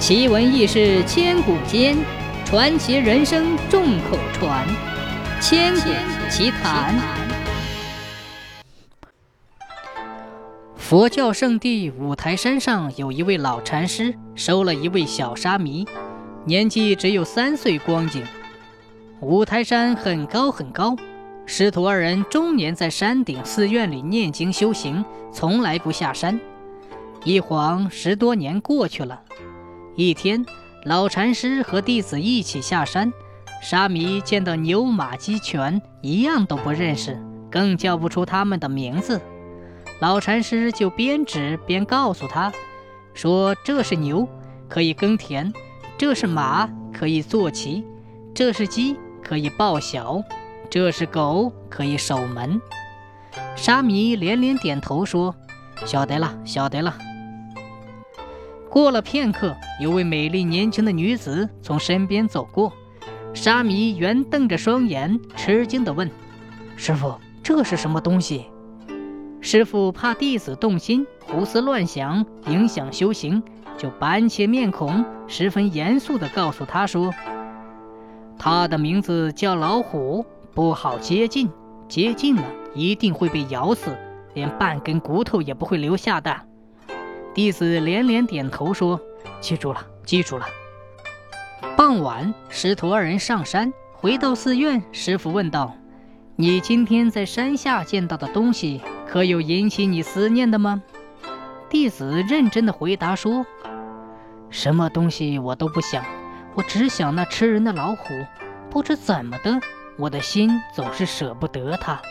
奇闻异事千古间，传奇人生众口传。千古奇谈。佛教圣地五台山上有一位老禅师，收了一位小沙弥，年纪只有三岁光景。五台山很高很高，师徒二人终年在山顶寺院里念经修行，从来不下山。一晃十多年过去了。一天，老禅师和弟子一起下山，沙弥见到牛马鸡犬，一样都不认识，更叫不出他们的名字。老禅师就边指边告诉他，说：“这是牛，可以耕田；这是马，可以坐骑；这是鸡，可以报晓；这是狗，可以守门。”沙弥连连点头说：“晓得了，晓得了。”过了片刻，有位美丽年轻的女子从身边走过，沙弥圆瞪着双眼，吃惊地问：“师傅，这是什么东西？”师傅怕弟子动心，胡思乱想，影响修行，就板起面孔，十分严肃地告诉他说：“他的名字叫老虎，不好接近，接近了一定会被咬死，连半根骨头也不会留下的。”弟子连连点头说：“记住了，记住了。”傍晚，师徒二人上山，回到寺院，师傅问道：“你今天在山下见到的东西，可有引起你思念的吗？”弟子认真的回答说：“什么东西我都不想，我只想那吃人的老虎。不知怎么的，我的心总是舍不得它。”